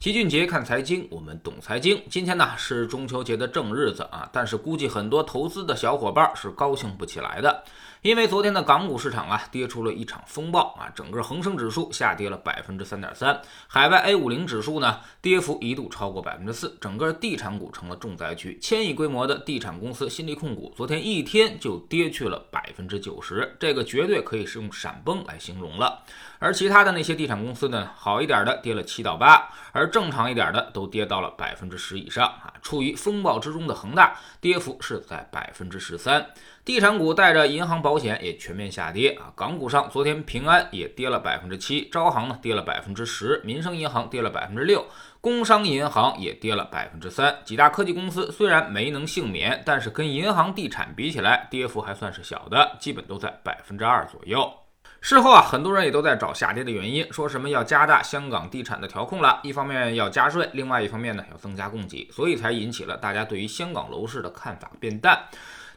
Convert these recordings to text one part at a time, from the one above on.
齐俊杰看财经，我们懂财经。今天呢是中秋节的正日子啊，但是估计很多投资的小伙伴是高兴不起来的，因为昨天的港股市场啊跌出了一场风暴啊，整个恒生指数下跌了百分之三点三，海外 A 五零指数呢跌幅一度超过百分之四，整个地产股成了重灾区，千亿规模的地产公司新力控股昨天一天就跌去了百分之九十，这个绝对可以是用闪崩来形容了。而其他的那些地产公司呢，好一点的跌了七到八，而正常一点的都跌到了百分之十以上啊。处于风暴之中的恒大，跌幅是在百分之十三。地产股带着银行、保险也全面下跌啊。港股上，昨天平安也跌了百分之七，招行呢跌了百分之十，民生银行跌了百分之六，工商银行也跌了百分之三。几大科技公司虽然没能幸免，但是跟银行、地产比起来，跌幅还算是小的，基本都在百分之二左右。事后啊，很多人也都在找下跌的原因，说什么要加大香港地产的调控了，一方面要加税，另外一方面呢要增加供给，所以才引起了大家对于香港楼市的看法变淡。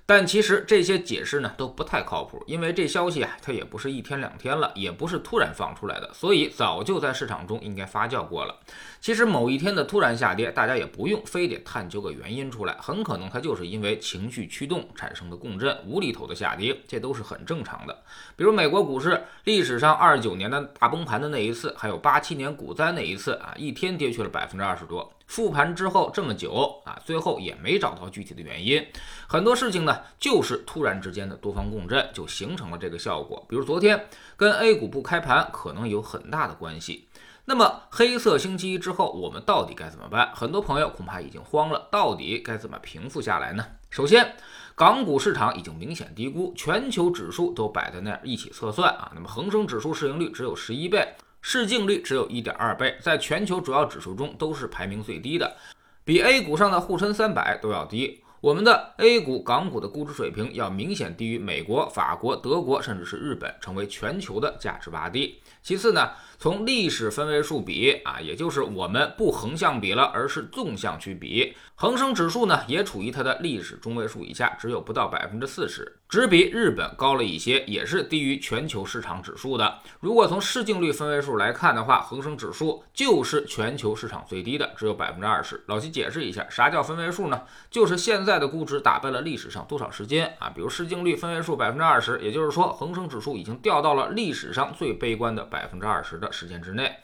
但其实这些解释呢都不太靠谱，因为这消息啊它也不是一天两天了，也不是突然放出来的，所以早就在市场中应该发酵过了。其实某一天的突然下跌，大家也不用非得探究个原因出来，很可能它就是因为情绪驱动产生的共振，无厘头的下跌，这都是很正常的。比如美国股市历史上二九年的大崩盘的那一次，还有八七年股灾那一次啊，一天跌去了百分之二十多。复盘之后这么久啊，最后也没找到具体的原因。很多事情呢，就是突然之间的多方共振，就形成了这个效果。比如昨天跟 A 股不开盘可能有很大的关系。那么黑色星期一之后，我们到底该怎么办？很多朋友恐怕已经慌了，到底该怎么平复下来呢？首先，港股市场已经明显低估，全球指数都摆在那儿一起测算啊。那么恒生指数市盈率只有十一倍。市净率只有一点二倍，在全球主要指数中都是排名最低的，比 A 股上的沪深三百都要低。我们的 A 股、港股的估值水平要明显低于美国、法国、德国，甚至是日本，成为全球的价值洼地。其次呢，从历史分位数比啊，也就是我们不横向比了，而是纵向去比，恒生指数呢也处于它的历史中位数以下，只有不到百分之四十，只比日本高了一些，也是低于全球市场指数的。如果从市净率分位数来看的话，恒生指数就是全球市场最低的，只有百分之二十。老齐解释一下，啥叫分位数呢？就是现在的估值打败了历史上多少时间啊？比如市净率分位数百分之二十，也就是说恒生指数已经掉到了历史上最悲观的。百分之二十的时间之内。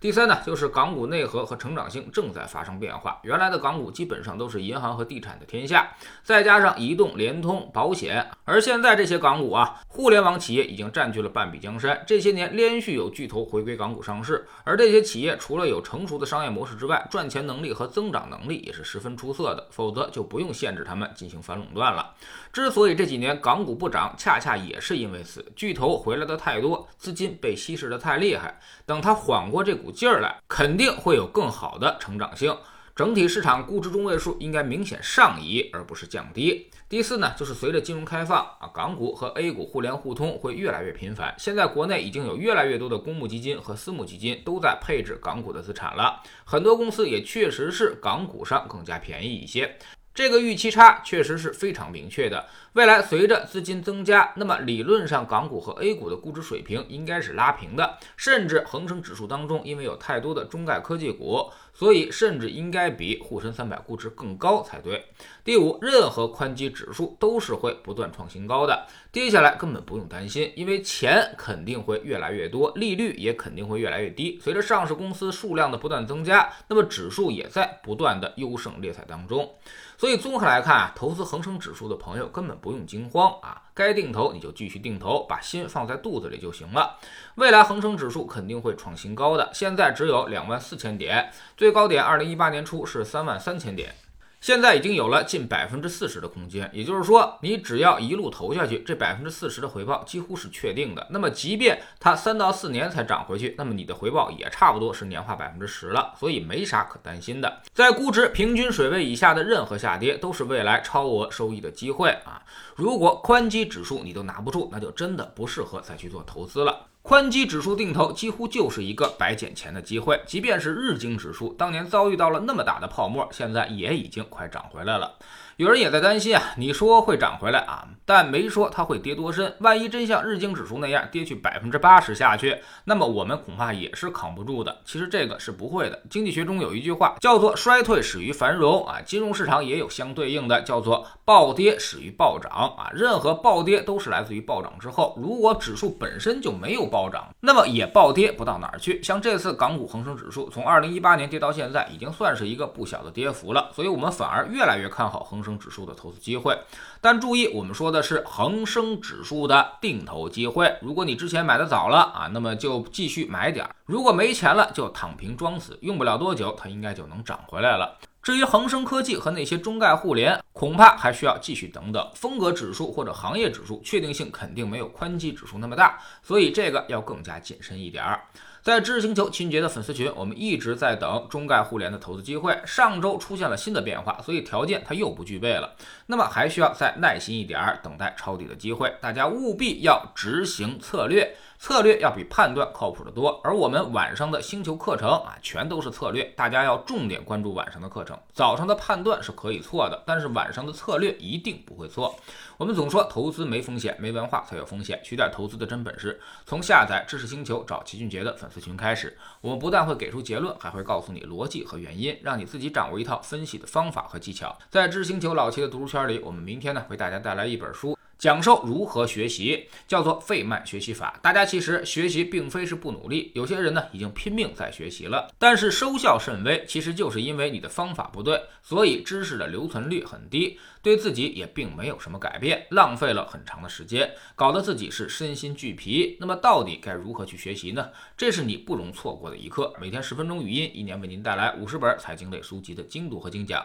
第三呢，就是港股内核和成长性正在发生变化。原来的港股基本上都是银行和地产的天下，再加上移动、联通、保险，而现在这些港股啊，互联网企业已经占据了半壁江山。这些年连续有巨头回归港股上市，而这些企业除了有成熟的商业模式之外，赚钱能力和增长能力也是十分出色的，否则就不用限制他们进行反垄断了。之所以这几年港股不涨，恰恰也是因为此，巨头回来的太多，资金被稀释的太厉害。等它缓过这股。劲儿来，肯定会有更好的成长性。整体市场估值中位数应该明显上移，而不是降低。第四呢，就是随着金融开放啊，港股和 A 股互联互通会越来越频繁。现在国内已经有越来越多的公募基金和私募基金都在配置港股的资产了，很多公司也确实是港股上更加便宜一些。这个预期差确实是非常明确的。未来随着资金增加，那么理论上港股和 A 股的估值水平应该是拉平的，甚至恒生指数当中，因为有太多的中概科技股，所以甚至应该比沪深三百估值更高才对。第五，任何宽基指数都是会不断创新高的，跌下来根本不用担心，因为钱肯定会越来越多，利率也肯定会越来越低。随着上市公司数量的不断增加，那么指数也在不断的优胜劣汰当中。所以综合来看啊，投资恒生指数的朋友根本不用惊慌啊，该定投你就继续定投，把心放在肚子里就行了。未来恒生指数肯定会创新高的，现在只有两万四千点，最高点二零一八年初是三万三千点。现在已经有了近百分之四十的空间，也就是说，你只要一路投下去，这百分之四十的回报几乎是确定的。那么，即便它三到四年才涨回去，那么你的回报也差不多是年化百分之十了，所以没啥可担心的。在估值平均水位以下的任何下跌，都是未来超额收益的机会啊！如果宽基指数你都拿不住，那就真的不适合再去做投资了。宽基指数定投几乎就是一个白捡钱的机会，即便是日经指数当年遭遇到了那么大的泡沫，现在也已经快涨回来了。有人也在担心啊，你说会涨回来啊，但没说它会跌多深。万一真像日经指数那样跌去百分之八十下去，那么我们恐怕也是扛不住的。其实这个是不会的。经济学中有一句话叫做“衰退始于繁荣”啊，金融市场也有相对应的叫做“暴跌始于暴涨”啊。任何暴跌都是来自于暴涨之后。如果指数本身就没有暴涨，那么也暴跌不到哪儿去。像这次港股恒生指数从二零一八年跌到现在，已经算是一个不小的跌幅了。所以，我们反而越来越看好恒生指数的投资机会。但注意，我们说的是恒生指数的定投机会。如果你之前买的早了啊，那么就继续买点儿；如果没钱了，就躺平装死，用不了多久，它应该就能涨回来了。至于恒生科技和那些中概互联，恐怕还需要继续等等。风格指数或者行业指数，确定性肯定没有宽基指数那么大，所以这个要更加谨慎一点儿。在知识星球秦杰的粉丝群，我们一直在等中概互联的投资机会。上周出现了新的变化，所以条件它又不具备了。那么还需要再耐心一点儿，等待抄底的机会。大家务必要执行策略。策略要比判断靠谱的多，而我们晚上的星球课程啊，全都是策略，大家要重点关注晚上的课程。早上的判断是可以错的，但是晚上的策略一定不会错。我们总说投资没风险，没文化才有风险，学点投资的真本事。从下载知识星球找齐俊杰的粉丝群开始，我们不但会给出结论，还会告诉你逻辑和原因，让你自己掌握一套分析的方法和技巧。在知识星球老齐的读书圈里，我们明天呢为大家带来一本书。讲授如何学习，叫做费曼学习法。大家其实学习并非是不努力，有些人呢已经拼命在学习了，但是收效甚微，其实就是因为你的方法不对，所以知识的留存率很低，对自己也并没有什么改变，浪费了很长的时间，搞得自己是身心俱疲。那么到底该如何去学习呢？这是你不容错过的一课。每天十分钟语音，一年为您带来五十本财经类书籍的精读和精讲。